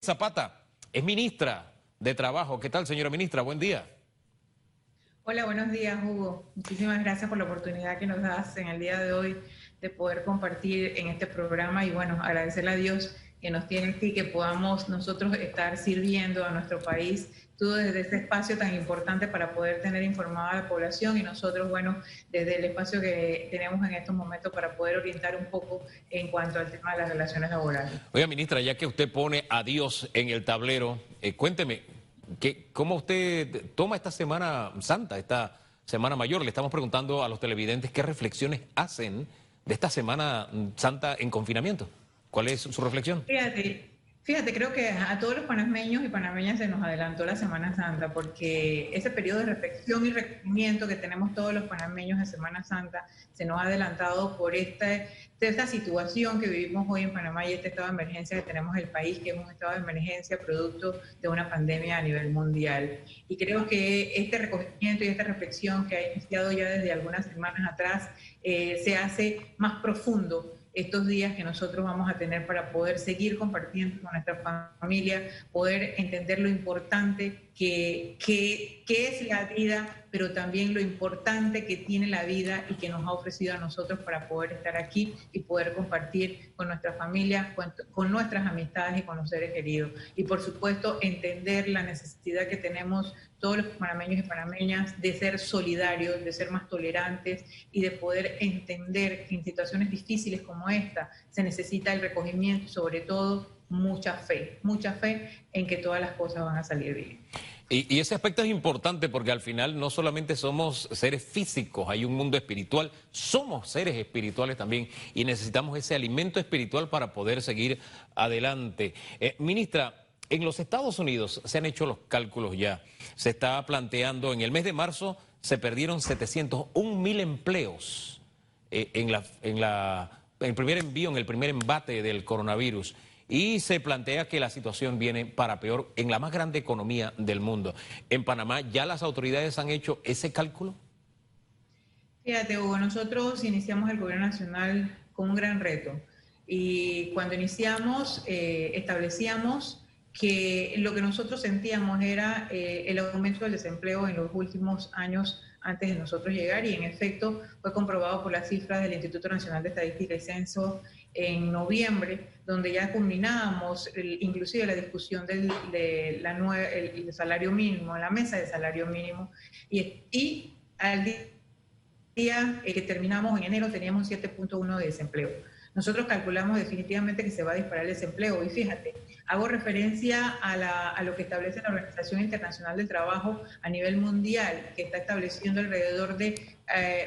Zapata es ministra de Trabajo. ¿Qué tal, señora ministra? Buen día. Hola, buenos días, Hugo. Muchísimas gracias por la oportunidad que nos das en el día de hoy de poder compartir en este programa y bueno, agradecerle a Dios que nos tiene aquí, que podamos nosotros estar sirviendo a nuestro país, todo desde este espacio tan importante para poder tener informada a la población y nosotros, bueno, desde el espacio que tenemos en estos momentos para poder orientar un poco en cuanto al tema de las relaciones laborales. Oiga, ministra, ya que usted pone a Dios en el tablero, eh, cuénteme, ¿qué, ¿cómo usted toma esta Semana Santa, esta Semana Mayor? Le estamos preguntando a los televidentes qué reflexiones hacen de esta Semana Santa en confinamiento. ¿Cuál es su reflexión? Fíjate, fíjate, creo que a todos los panameños y panameñas se nos adelantó la Semana Santa, porque ese periodo de reflexión y recogimiento que tenemos todos los panameños de Semana Santa se nos ha adelantado por esta, esta situación que vivimos hoy en Panamá y este estado de emergencia que tenemos en el país, que es un estado de emergencia producto de una pandemia a nivel mundial. Y creo que este recogimiento y esta reflexión que ha iniciado ya desde algunas semanas atrás eh, se hace más profundo estos días que nosotros vamos a tener para poder seguir compartiendo con nuestra familia, poder entender lo importante que, que, que, es la vida, pero también lo importante que tiene la vida y que nos ha ofrecido a nosotros para poder estar aquí y poder compartir con nuestra familia, con, con nuestras amistades y con los seres queridos. Y por supuesto, entender la necesidad que tenemos todos los panameños y panameñas de ser solidarios, de ser más tolerantes y de poder entender que en situaciones difíciles como esta se necesita el recogimiento sobre todo mucha fe, mucha fe en que todas las cosas van a salir bien. Y, ese aspecto es importante porque al final no solamente somos seres físicos, hay un mundo espiritual, somos seres espirituales también y necesitamos ese alimento espiritual para poder seguir adelante. Eh, ministra, en los Estados Unidos se han hecho los cálculos ya. Se está planteando, en el mes de marzo se perdieron 701 mil empleos eh, en, la, en, la, en el primer envío, en el primer embate del coronavirus. Y se plantea que la situación viene para peor en la más grande economía del mundo. En Panamá, ¿ya las autoridades han hecho ese cálculo? Fíjate, Hugo, nosotros iniciamos el gobierno nacional con un gran reto. Y cuando iniciamos, eh, establecíamos que lo que nosotros sentíamos era eh, el aumento del desempleo en los últimos años antes de nosotros llegar y en efecto fue comprobado por las cifras del Instituto Nacional de Estadística y Censo en noviembre, donde ya culminábamos inclusive la discusión del de la el, salario mínimo, la mesa de salario mínimo, y, y al día que terminamos en enero teníamos un 7.1 de desempleo nosotros calculamos definitivamente que se va a disparar el desempleo. Y fíjate, hago referencia a, lo que establece la Organización Internacional del Trabajo a nivel mundial, que está estableciendo alrededor de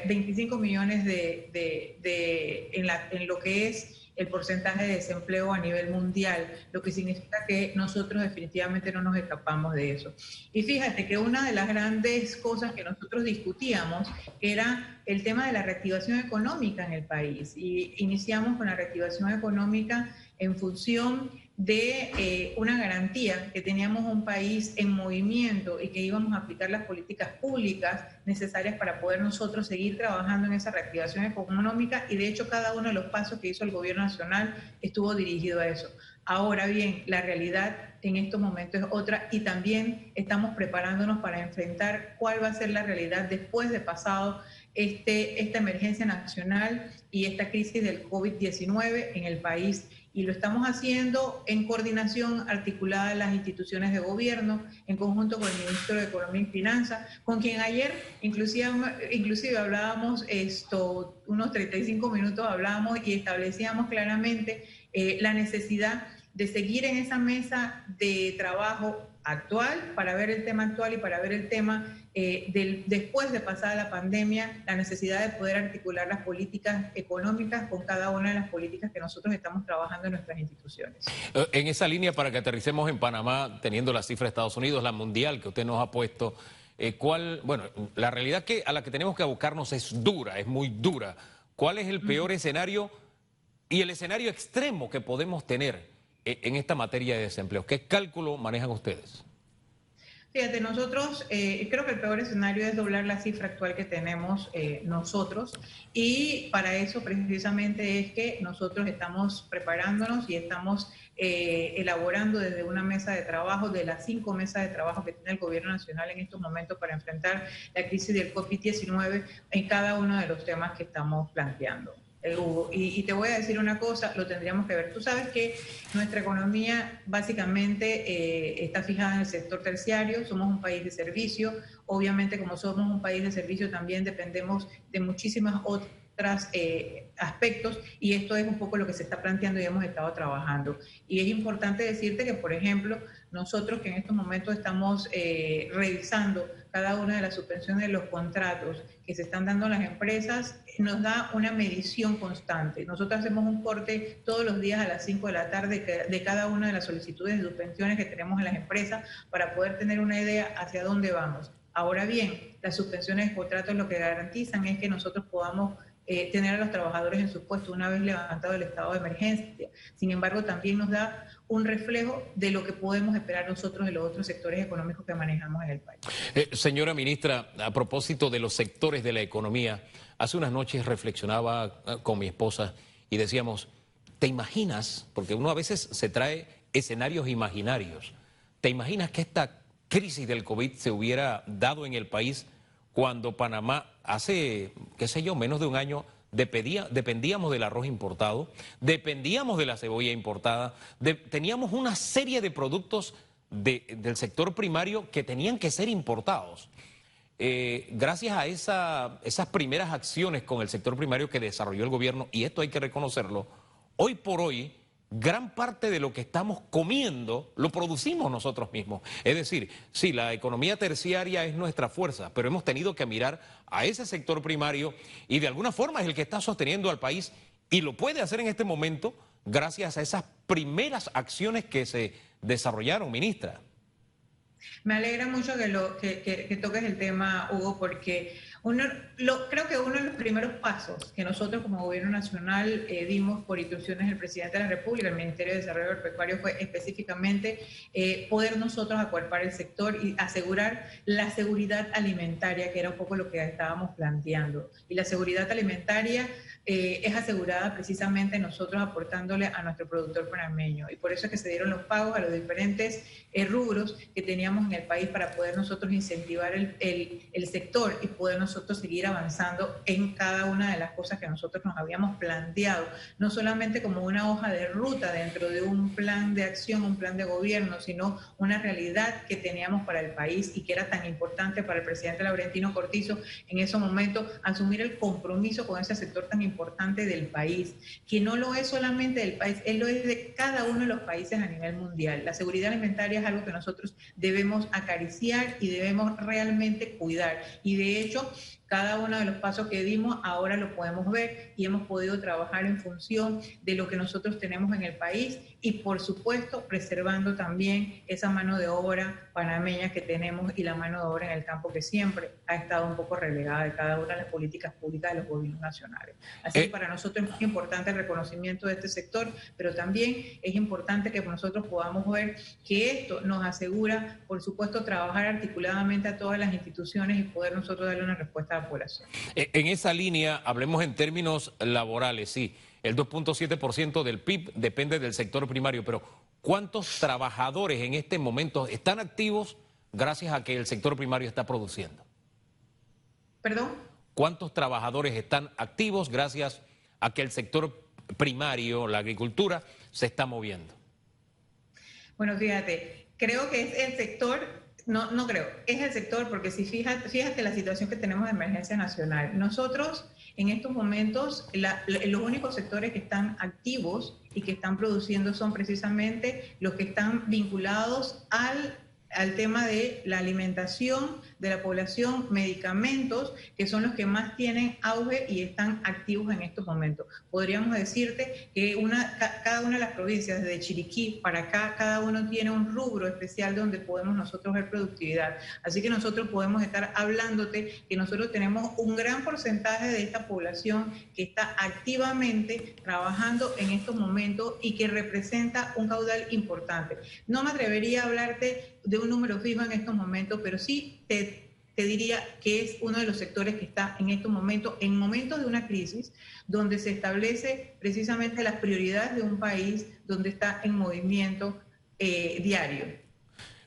25 eh, millones de, en, en lo que es el porcentaje de desempleo a nivel mundial, lo que significa que nosotros definitivamente no nos escapamos de eso. Y fíjate que una de las grandes cosas que nosotros discutíamos era el tema de la reactivación económica en el país. Y iniciamos con la reactivación económica en función de eh, una garantía que teníamos un país en movimiento y que íbamos a aplicar las políticas públicas necesarias para poder nosotros seguir trabajando en esa reactivación económica y de hecho cada uno de los pasos que hizo el gobierno nacional estuvo dirigido a eso. Ahora bien, la realidad en estos momentos es otra y también estamos preparándonos para enfrentar cuál va a ser la realidad después de pasado este, esta emergencia nacional y esta crisis del COVID-19 en el país y lo estamos haciendo en coordinación articulada de las instituciones de gobierno, en conjunto con el Ministro de Economía y Finanzas, con quien ayer inclusive, inclusive hablábamos esto, unos 35 minutos hablábamos y establecíamos claramente eh, la necesidad de seguir en esa mesa de trabajo actual para ver el tema actual y para ver el tema eh, del, después de pasada la pandemia, la necesidad de poder articular las políticas económicas con cada una de las políticas que nosotros estamos trabajando en nuestras instituciones. Eh, en esa línea, para que aterricemos en Panamá, teniendo la cifra de Estados Unidos, la mundial que usted nos ha puesto, eh, ¿cuál, bueno, la realidad que a la que tenemos que abocarnos es dura, es muy dura. ¿Cuál es el peor escenario y el escenario extremo que podemos tener en esta materia de desempleo? ¿Qué cálculo manejan ustedes? Fíjate, nosotros eh, creo que el peor escenario es doblar la cifra actual que tenemos eh, nosotros y para eso precisamente es que nosotros estamos preparándonos y estamos eh, elaborando desde una mesa de trabajo, de las cinco mesas de trabajo que tiene el gobierno nacional en estos momentos para enfrentar la crisis del COVID-19 en cada uno de los temas que estamos planteando. Y, te voy a decir una cosa, lo tendríamos que ver. Tú sabes que nuestra economía básicamente eh, está fijada en el sector terciario, somos un país de servicio, obviamente como somos un país de servicio también dependemos de muchísimas otras eh, aspectos y esto es un poco lo que se está planteando y hemos estado trabajando. Y es importante decirte que, por ejemplo, nosotros que en estos momentos estamos eh, revisando cada una de las suspensiones de los contratos que se están dando las empresas, nos da una medición constante. Nosotros hacemos un corte todos los días a las 5 de la tarde de cada una de las solicitudes de suspensiones que tenemos en las empresas para poder tener una idea hacia dónde vamos. Ahora bien, las suspensiones de contratos lo que garantizan es que nosotros podamos eh, tener a los trabajadores en su puesto una vez levantado el estado de emergencia. Sin embargo, también nos da un reflejo de lo que podemos esperar nosotros de los otros sectores económicos que manejamos en el país. Eh, señora ministra, a propósito de los sectores de la economía, hace unas noches reflexionaba eh, con mi esposa y decíamos, ¿te imaginas? Porque uno a veces se trae escenarios imaginarios. ¿Te imaginas que esta crisis del COVID se hubiera dado en el país cuando Panamá hace, qué sé yo, menos de un año dependíamos del arroz importado, dependíamos de la cebolla importada, teníamos una serie de productos del sector primario que tenían que ser importados. Eh, gracias a esas primeras acciones con el sector primario que desarrolló el gobierno, y esto hay que reconocerlo, hoy por hoy gran parte de lo que estamos comiendo lo producimos nosotros mismos. Es decir, sí, la economía terciaria es nuestra fuerza, pero hemos tenido que mirar a ese sector primario y de alguna forma es el que está sosteniendo al país y lo puede hacer en este momento gracias a esas primeras acciones que se desarrollaron, ministra. Me alegra mucho que, lo, que, toques el tema, Hugo, porque lo, creo que uno de los primeros pasos que nosotros como Gobierno Nacional eh, dimos por instrucciones del Presidente de la República, el Ministerio de Desarrollo Agropecuario, fue específicamente eh, poder nosotros acuerpar el sector y asegurar la seguridad alimentaria, que era un poco lo que estábamos planteando. Y la seguridad alimentaria eh, es asegurada precisamente nosotros aportándole a nuestro productor panameño. Y por eso es que se dieron los pagos a los diferentes eh, rubros que teníamos en el país para poder nosotros incentivar el, el, sector y poder nosotros seguir avanzando en cada una de las cosas que nosotros nos habíamos planteado, no solamente como una hoja de ruta dentro de un plan de acción, un plan de gobierno, sino una realidad que teníamos para el país y que era tan importante para el presidente Laurentino Cortizo en ese momento asumir el compromiso con ese sector tan importante importante del país, que no lo es solamente del país, él lo es de cada uno de los países a nivel mundial. La seguridad alimentaria es algo que nosotros debemos acariciar y debemos realmente cuidar. Y de hecho, cada uno de los pasos que dimos ahora lo podemos ver y hemos podido trabajar en función de lo que nosotros tenemos en el país y por supuesto preservando también esa mano de obra panameña que tenemos y la mano de obra en el campo que siempre ha estado un poco relegada de cada una de las políticas públicas de los gobiernos nacionales. Así que eh. para nosotros es muy importante el reconocimiento de este sector, pero también es importante que nosotros podamos ver que esto nos asegura, por supuesto, trabajar articuladamente a todas las instituciones y poder nosotros darle una respuesta eh, en esa línea, hablemos en términos laborales, sí, el 2.7% del PIB depende del sector primario, pero ¿cuántos trabajadores en este momento están activos gracias a que el sector primario está produciendo? ¿Perdón? ¿Cuántos trabajadores están activos gracias a que el sector primario, la agricultura, se está moviendo? Bueno, fíjate, creo que es el sector no, no creo. Es el sector, porque si fíjate, fíjate la situación que tenemos de emergencia nacional. Nosotros, en estos momentos, los únicos sectores que están activos y que están produciendo son precisamente los que están vinculados al, al tema de la alimentación, de la población medicamentos que son los que más tienen auge y están activos en estos momentos. Podríamos decirte que una, cada una de las provincias, desde Chiriquí para acá, cada uno tiene un rubro especial donde podemos nosotros ver productividad. Así que nosotros podemos estar hablándote que nosotros tenemos un gran porcentaje de esta población que está activamente trabajando en estos momentos y que representa un caudal importante. No me atrevería a hablarte de un número fijo en estos momentos, pero sí te, te diría que es uno de los sectores que está en estos momentos, en momentos de una crisis, donde se establece precisamente las prioridades de un país donde está en movimiento eh, diario.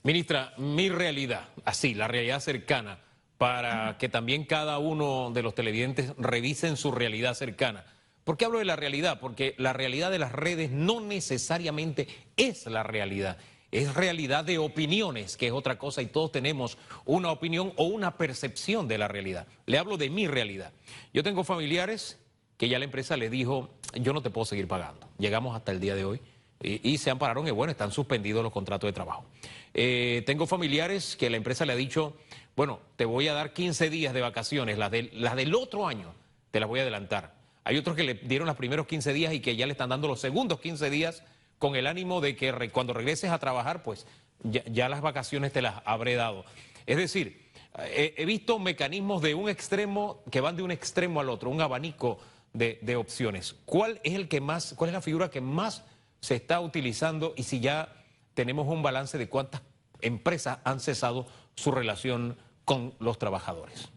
Ministra, mi realidad, así, la realidad cercana, para que también cada uno de los televidentes revisen su realidad cercana. ¿Por qué hablo de la realidad? Porque la realidad de las redes no necesariamente es la realidad es realidad de opiniones, que es otra cosa, y todos tenemos una opinión o una percepción de la realidad. Le hablo de mi realidad. Yo tengo familiares que ya la empresa le dijo, yo no te puedo seguir pagando. Llegamos hasta el día de hoy y, se ampararon y bueno, están suspendidos los contratos de trabajo. Eh, tengo familiares que la empresa le ha dicho, bueno, te voy a dar 15 días de vacaciones, las, las del otro año te las voy a adelantar. Hay otros que le dieron los primeros 15 días y que ya le están dando los segundos 15 días con el ánimo de que cuando regreses a trabajar, pues ya, las vacaciones te las habré dado. Es decir, he, visto mecanismos de un extremo que van de un extremo al otro, un abanico de, de opciones. ¿Cuál es el que más, cuál es la figura que más se está utilizando y si ya tenemos un balance de cuántas empresas han cesado su relación con los trabajadores?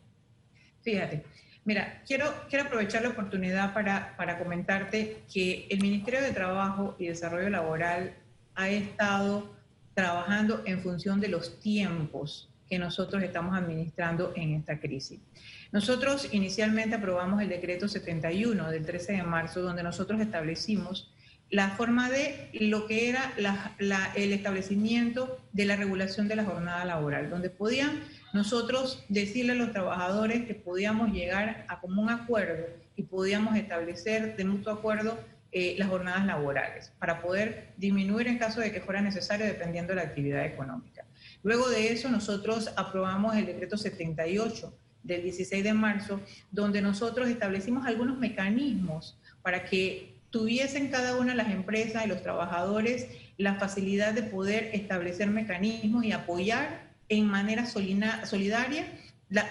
Fíjate. Mira, quiero, quiero aprovechar la oportunidad para, para comentarte que el Ministerio de Trabajo y Desarrollo Laboral ha estado trabajando en función de los tiempos que nosotros estamos administrando en esta crisis. Nosotros inicialmente aprobamos el decreto 71 del 13 de marzo, donde nosotros establecimos la forma de lo que era el establecimiento de la regulación de la jornada laboral, donde podían nosotros decirle a los trabajadores que podíamos llegar a común acuerdo y podíamos establecer de mutuo acuerdo eh, las jornadas laborales para poder disminuir en caso de que fuera necesario dependiendo de la actividad económica. Luego de eso nosotros aprobamos el decreto 78 del 16 de marzo, donde nosotros establecimos algunos mecanismos para que tuviesen cada una de las empresas y los trabajadores la facilidad de poder establecer mecanismos y apoyar en manera solidaria,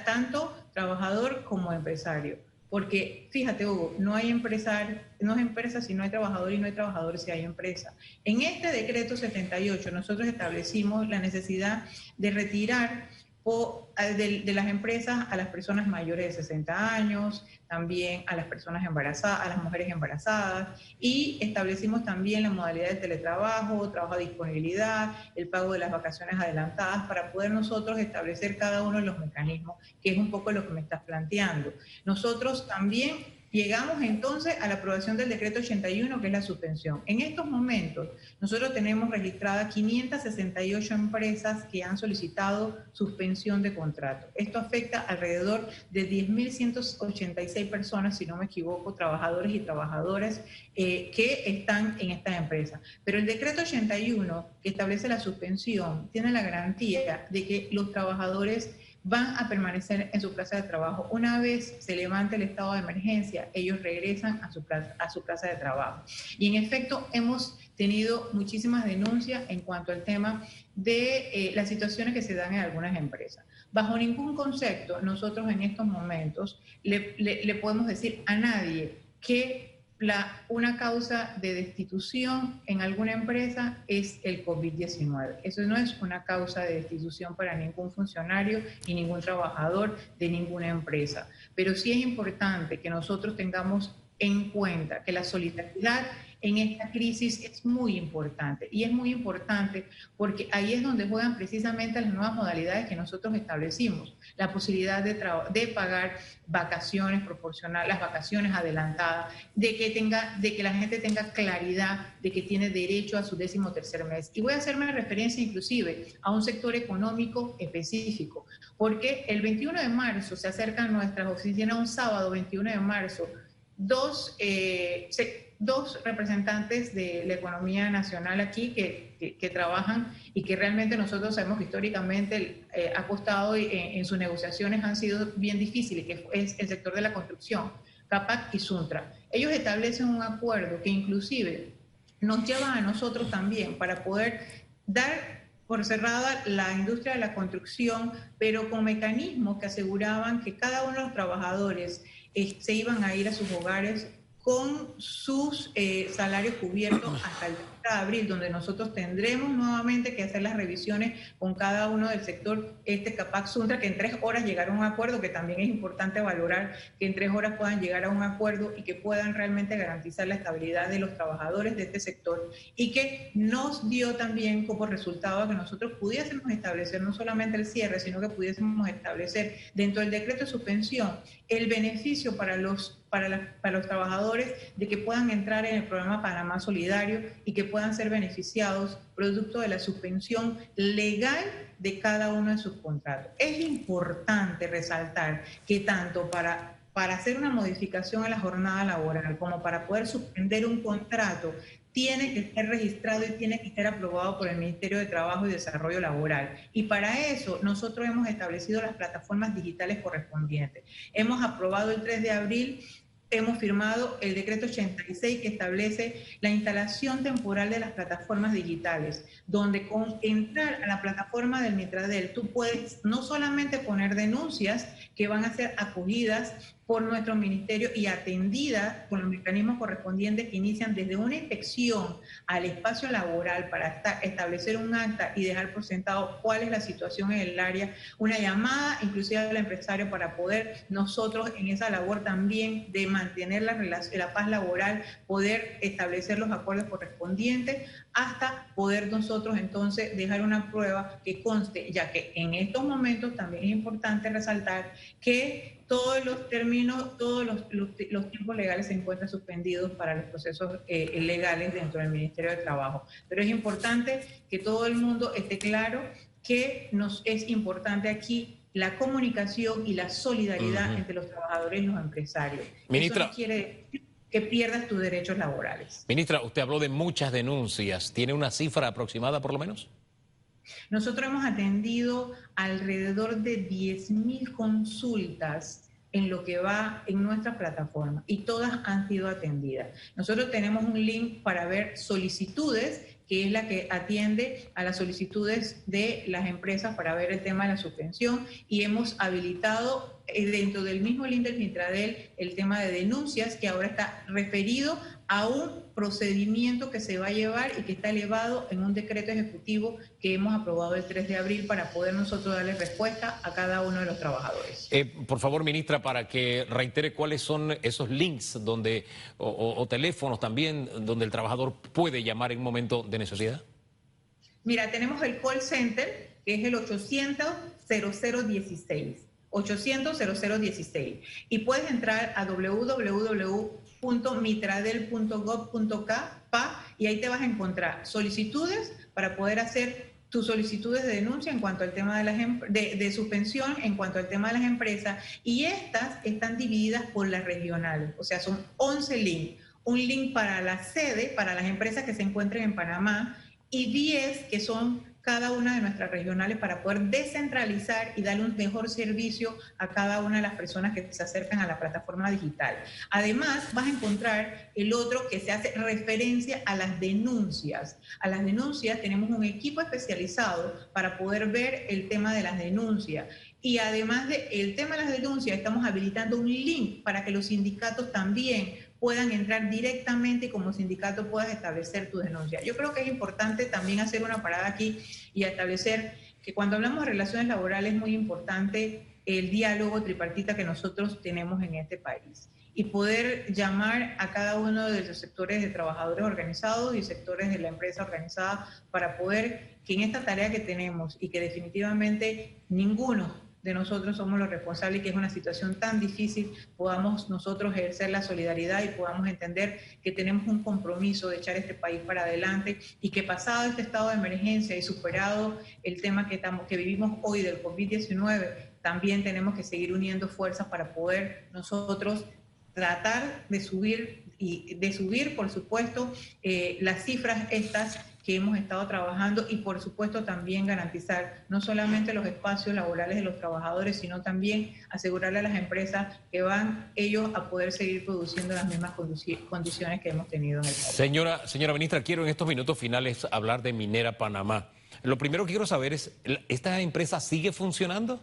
tanto trabajador como empresario. Porque fíjate, Hugo, no hay empresario, no es empresa si no hay trabajador y no hay trabajador si hay empresa. En este decreto 78 nosotros establecimos la necesidad de retirar de, de, las empresas a las personas mayores de 60 años, también a las personas embarazadas, a las mujeres embarazadas, y establecimos también la modalidad de teletrabajo, trabajo a disponibilidad, el pago de las vacaciones adelantadas, para poder nosotros establecer cada uno de los mecanismos, que es un poco lo que me estás planteando. Nosotros también Llegamos entonces a la aprobación del decreto 81, que es la suspensión. En estos momentos, nosotros tenemos registradas 568 empresas que han solicitado suspensión de contrato. Esto afecta alrededor de 10.186 personas, si no me equivoco, trabajadores y trabajadoras eh, que están en estas empresas. Pero el decreto 81, que establece la suspensión, tiene la garantía de que los trabajadores van a permanecer en su plaza de trabajo. Una vez se levante el estado de emergencia, ellos regresan a su plaza, a su plaza de trabajo. Y en efecto, hemos tenido muchísimas denuncias en cuanto al tema de eh, las situaciones que se dan en algunas empresas. Bajo ningún concepto, nosotros en estos momentos le, le podemos decir a nadie que una causa de destitución en alguna empresa es el COVID-19. Eso no es una causa de destitución para ningún funcionario y ningún trabajador de ninguna empresa. Pero sí es importante que nosotros tengamos en cuenta que la solidaridad en esta crisis es muy importante. Y es muy importante porque ahí es donde juegan precisamente las nuevas modalidades que nosotros establecimos. La posibilidad de, de pagar vacaciones proporcionales, las vacaciones adelantadas, de que, tenga, de que la gente tenga claridad de que tiene derecho a su décimo tercer mes. Y voy a hacerme referencia inclusive a un sector económico específico, porque el 21 de marzo se acercan nuestras oficinas un sábado 21 de marzo, dos... Eh, dos representantes de la economía nacional aquí que, que, trabajan y que realmente nosotros sabemos que históricamente eh, ha costado en, en, sus negociaciones han sido bien difíciles, que es el sector de la construcción, CAPAC y Suntra. Ellos establecen un acuerdo que inclusive nos lleva a nosotros también para poder dar por cerrada la industria de la construcción, pero con mecanismos que aseguraban que cada uno de los trabajadores eh, se iban a ir a sus hogares con sus eh, salarios cubiertos hasta el de abril, donde nosotros tendremos nuevamente que hacer las revisiones con cada uno del sector, este CAPAC Suntra, que en tres horas llegar a un acuerdo, que también es importante valorar que en tres horas puedan llegar a un acuerdo y que puedan realmente garantizar la estabilidad de los trabajadores de este sector y que nos dio también como resultado que nosotros pudiésemos establecer no solamente el cierre, sino que pudiésemos establecer dentro del decreto de suspensión el beneficio para los para, para, los trabajadores de que puedan entrar en el programa Panamá Solidario y que puedan ser beneficiados producto de la suspensión legal de cada uno de sus contratos. Es importante resaltar que tanto para para hacer una modificación a la jornada laboral como para poder suspender un contrato, tiene que ser registrado y tiene que ser aprobado por el Ministerio de Trabajo y Desarrollo Laboral. Y para eso nosotros hemos establecido las plataformas digitales correspondientes. Hemos aprobado el 3 de abril hemos firmado el decreto 86 que establece la instalación temporal de las plataformas digitales, donde con entrar a la plataforma del Mitradel tú puedes no solamente poner denuncias que van a ser acogidas por nuestro ministerio y atendida con los mecanismos correspondientes que inician desde una inspección al espacio laboral para establecer un acta y dejar por sentado cuál es la situación en el área, una llamada inclusive al empresario para poder nosotros en esa labor también de mantener la, la paz laboral, poder establecer los acuerdos correspondientes hasta poder nosotros entonces dejar una prueba que conste, ya que en estos momentos también es importante resaltar que todos los términos, todos los, los, tiempos legales se encuentran suspendidos para los procesos eh, legales dentro del Ministerio de Trabajo. Pero es importante que todo el mundo esté claro que nos es importante aquí la comunicación y la solidaridad entre los trabajadores y los empresarios. Ministra. Eso no quiere decir que pierdas tus derechos laborales. Ministra, usted habló de muchas denuncias. ¿Tiene una cifra aproximada por lo menos? Nosotros hemos atendido alrededor de 10.000 consultas en lo que va en nuestra plataforma y todas han sido atendidas. Nosotros tenemos un link para ver solicitudes que es la que atiende a las solicitudes de las empresas para ver el tema de la suspensión y hemos habilitado eh, dentro del mismo link del el tema de denuncias que ahora está referido a un procedimiento que se va a llevar y que está elevado en un decreto ejecutivo que hemos aprobado el 3 de abril para poder nosotros darle respuesta a cada uno de los trabajadores. Eh, por favor, ministra, para que reitere cuáles son esos links donde o, teléfonos también donde el trabajador puede llamar en un momento de necesidad. Mira, tenemos el call center que es el 800 0016. 800 0016 y puedes entrar a www mitradel.gov.pa y ahí te vas a encontrar solicitudes para poder hacer tus solicitudes de denuncia en cuanto al tema de, las, em, de, suspensión, en cuanto al tema de las empresas, y estas están divididas por las regionales, o sea, son 11 links. Un link para la sede, para las empresas que se encuentren en Panamá, y 10 que son cada una de nuestras regionales para poder descentralizar y darle un mejor servicio a cada una de las personas que se acercan a la plataforma digital. Además, vas a encontrar el otro que se hace referencia a las denuncias. A las denuncias tenemos un equipo especializado para poder ver el tema de las denuncias. Y además del tema de las denuncias, estamos habilitando un link para que los sindicatos también puedan entrar directamente y como sindicato puedas establecer tu denuncia. Yo creo que es importante también hacer una parada aquí y establecer que cuando hablamos de relaciones laborales es muy importante el diálogo tripartita que nosotros tenemos en este país y poder llamar a cada uno de los sectores de trabajadores organizados y sectores de la empresa organizada para poder que en esta tarea que tenemos y que definitivamente ninguno de nosotros somos los responsables y que es una situación tan difícil, podamos nosotros ejercer la solidaridad y podamos entender que tenemos un compromiso de echar este país para adelante y que pasado este estado de emergencia y superado el tema que, estamos, que vivimos hoy del COVID-19, también tenemos que seguir uniendo fuerzas para poder nosotros tratar de subir y de subir, por supuesto, eh, las cifras estas que hemos estado trabajando y por supuesto también garantizar no solamente los espacios laborales de los trabajadores, sino también asegurarle a las empresas que van ellos a poder seguir produciendo las mismas condiciones que hemos tenido en el país. Señora, señora ministra, quiero en estos minutos finales hablar de Minera Panamá. Lo primero que quiero saber es, ¿esta empresa sigue funcionando?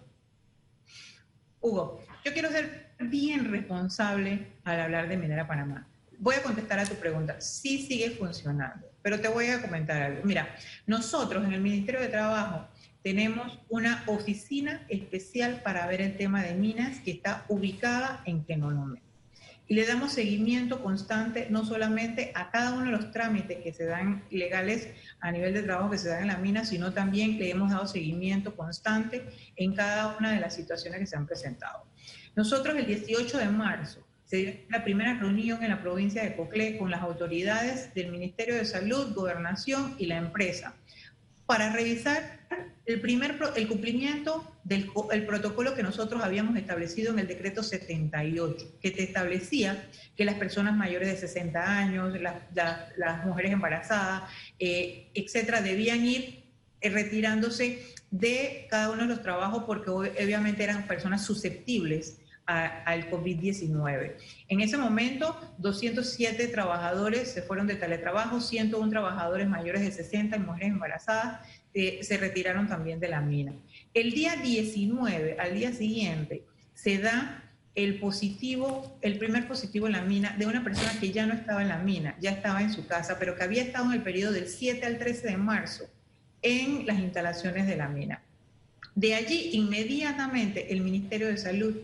Hugo, yo quiero ser bien responsable al hablar de Minera Panamá. Voy a contestar a tu pregunta. Sí sigue funcionando, pero te voy a comentar algo. Mira, nosotros en el Ministerio de Trabajo tenemos una oficina especial para ver el tema de minas que está ubicada en Kenolome. Y le damos seguimiento constante no solamente a cada uno de los trámites que se dan legales a nivel de trabajo que se dan en la mina, sino también le hemos dado seguimiento constante en cada una de las situaciones que se han presentado. Nosotros el 18 de marzo se dio la primera reunión en la provincia de Coclé con las autoridades del Ministerio de Salud, Gobernación y la empresa para revisar el primer el cumplimiento del el protocolo que nosotros habíamos establecido en el decreto 78, que te establecía que las personas mayores de 60 años, las, mujeres embarazadas, eh, etcétera, debían ir eh, retirándose de cada uno de los trabajos porque obviamente eran personas susceptibles al COVID-19. En ese momento, 207 trabajadores se fueron de teletrabajo, 101 trabajadores mayores de 60 y mujeres embarazadas eh, se retiraron también de la mina. El día 19, al día siguiente, se da el positivo, el primer positivo en la mina de una persona que ya no estaba en la mina, ya estaba en su casa, pero que había estado en el periodo del 7 al 13 de marzo en las instalaciones de la mina. De allí, inmediatamente, el Ministerio de Salud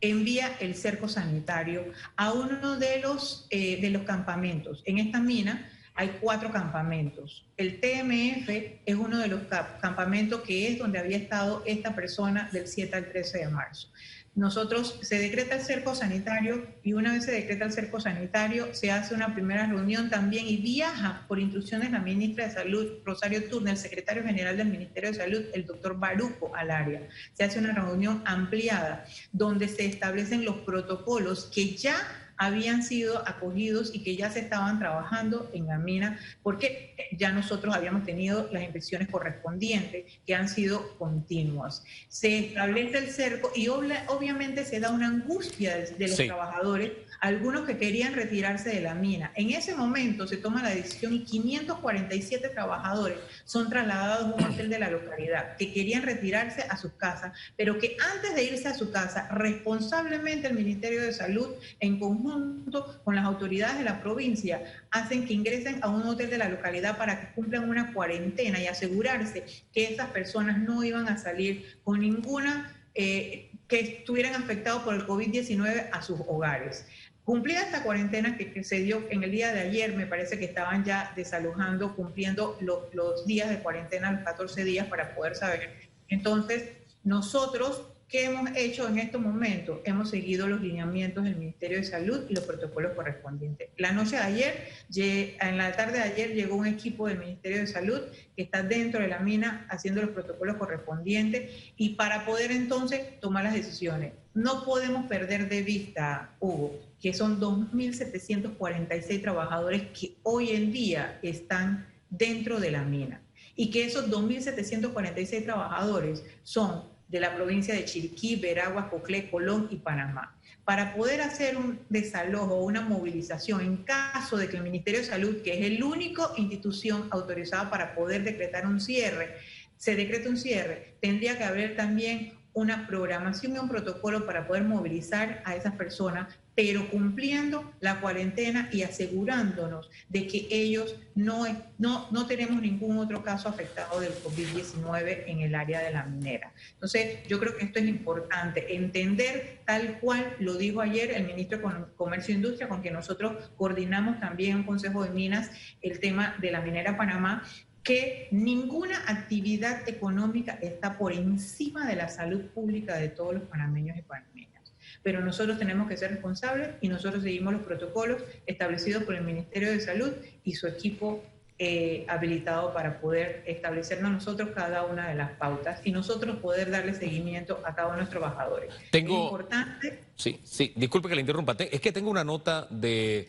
envía el cerco sanitario a uno de los, eh, de los campamentos. En esta mina hay cuatro campamentos. El TMF es uno de los campamentos que es donde había estado esta persona del 7 al 13 de marzo nosotros se decreta el cerco sanitario y una vez se decreta el cerco sanitario se hace una primera reunión también y viaja por instrucciones la ministra de Salud, Rosario Turner, secretario general del Ministerio de Salud, el doctor Baruco al área. Se hace una reunión ampliada donde se establecen los protocolos que ya habían sido acogidos y que ya se estaban trabajando en la mina, porque ya nosotros habíamos tenido las inspecciones correspondientes que han sido continuas. Se establece el cerco y obviamente se da una angustia de, los trabajadores algunos que querían retirarse de la mina. En ese momento se toma la decisión y 547 trabajadores son trasladados a un hotel de la localidad que querían retirarse a sus casas, pero que antes de irse a su casa, responsablemente el Ministerio de Salud, en conjunto con las autoridades de la provincia, hacen que ingresen a un hotel de la localidad para que cumplan una cuarentena y asegurarse que esas personas no iban a salir con ninguna... Eh, que estuvieran afectados por el COVID-19 a sus hogares. Cumplida esta cuarentena que, se dio en el día de ayer, me parece que estaban ya desalojando, cumpliendo los días de cuarentena, los 14 días para poder saber. Entonces, nosotros, ¿qué hemos hecho en estos momentos? Hemos seguido los lineamientos del Ministerio de Salud y los protocolos correspondientes. La noche de ayer, en la tarde de ayer, llegó un equipo del Ministerio de Salud que está dentro de la mina haciendo los protocolos correspondientes y para poder entonces tomar las decisiones. No podemos perder de vista, Hugo, que son 2.746 trabajadores que hoy en día están dentro de la mina y que esos 2.746 trabajadores son de la provincia de Chiriquí, Veraguas, Coclé, Colón y Panamá. Para poder hacer un desalojo o una movilización en caso de que el Ministerio de Salud, que es la única institución autorizada para poder decretar un cierre, se decrete un cierre, tendría que haber también una programación y un protocolo para poder movilizar a esas personas pero cumpliendo la cuarentena y asegurándonos de que ellos no, no, no tenemos ningún otro caso afectado del COVID-19 en el área de la minera. Entonces, yo creo que esto es importante, entender tal cual lo dijo ayer el ministro de Comercio e Industria, con que nosotros coordinamos también un Consejo de Minas el tema de la minera Panamá, que ninguna actividad económica está por encima de la salud pública de todos los panameños y panameñas pero nosotros tenemos que ser responsables y nosotros seguimos los protocolos establecidos por el Ministerio de Salud y su equipo eh, habilitado para poder establecernos nosotros cada una de las pautas y nosotros poder darle seguimiento a cada uno de nuestros trabajadores. Tengo... importante... Sí, sí, disculpe que le interrumpa. Es que tengo una nota de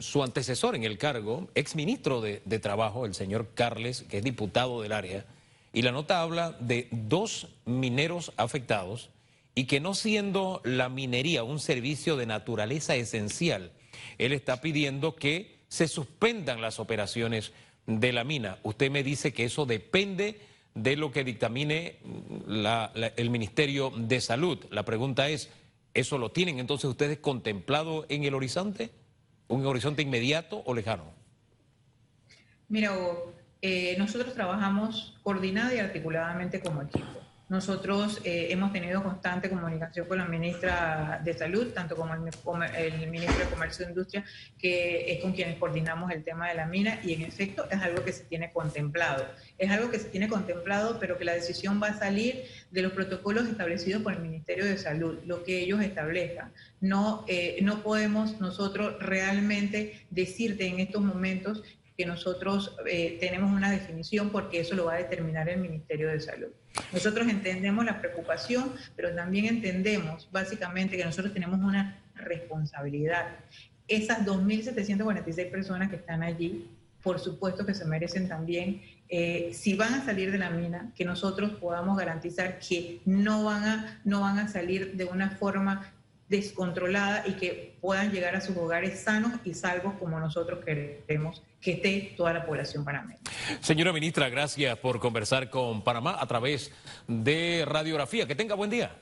su antecesor en el cargo, ex ministro de, de Trabajo, el señor Carles, que es diputado del área, y la nota habla de dos mineros afectados y que no siendo la minería un servicio de naturaleza esencial, él está pidiendo que se suspendan las operaciones de la mina. Usted me dice que eso depende de lo que dictamine el Ministerio de Salud. La pregunta es, ¿eso lo tienen entonces ustedes contemplado en el horizonte? ¿Un horizonte inmediato o lejano? Mira, eh, nosotros trabajamos coordinada y articuladamente como equipo. Nosotros eh, hemos tenido constante comunicación con la ministra de Salud, tanto como el, ministro de Comercio e Industria, que es con quienes coordinamos el tema de la mina, y en efecto es algo que se tiene contemplado. Es algo que se tiene contemplado, pero que la decisión va a salir de los protocolos establecidos por el Ministerio de Salud, lo que ellos establezcan. No, eh, no podemos nosotros realmente decirte en estos momentos que nosotros eh, tenemos una definición porque eso lo va a determinar el Ministerio de Salud. Nosotros entendemos la preocupación, pero también entendemos básicamente que nosotros tenemos una responsabilidad. Esas 2.746 personas que están allí, por supuesto que se merecen también, eh, si van a salir de la mina, que nosotros podamos garantizar que no van a, no van a salir de una forma descontrolada y que puedan llegar a sus hogares sanos y salvos como nosotros queremos que esté toda la población panameña. Señora ministra, gracias por conversar con Panamá a través de radiografía. Que tenga buen día.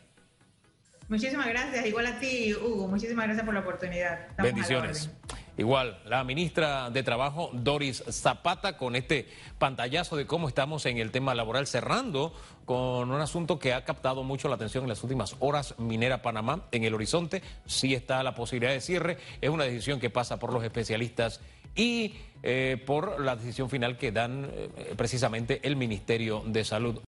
Muchísimas gracias, igual a ti, Hugo. Muchísimas gracias por la oportunidad. Bendiciones. Igual, la ministra de Trabajo, Doris Zapata, con este pantallazo de cómo estamos en el tema laboral, cerrando con un asunto que ha captado mucho la atención en las últimas horas, Minera Panamá, en el horizonte. Sí está la posibilidad de cierre, es una decisión que pasa por los especialistas y eh, por la decisión final que dan eh, precisamente el Ministerio de Salud.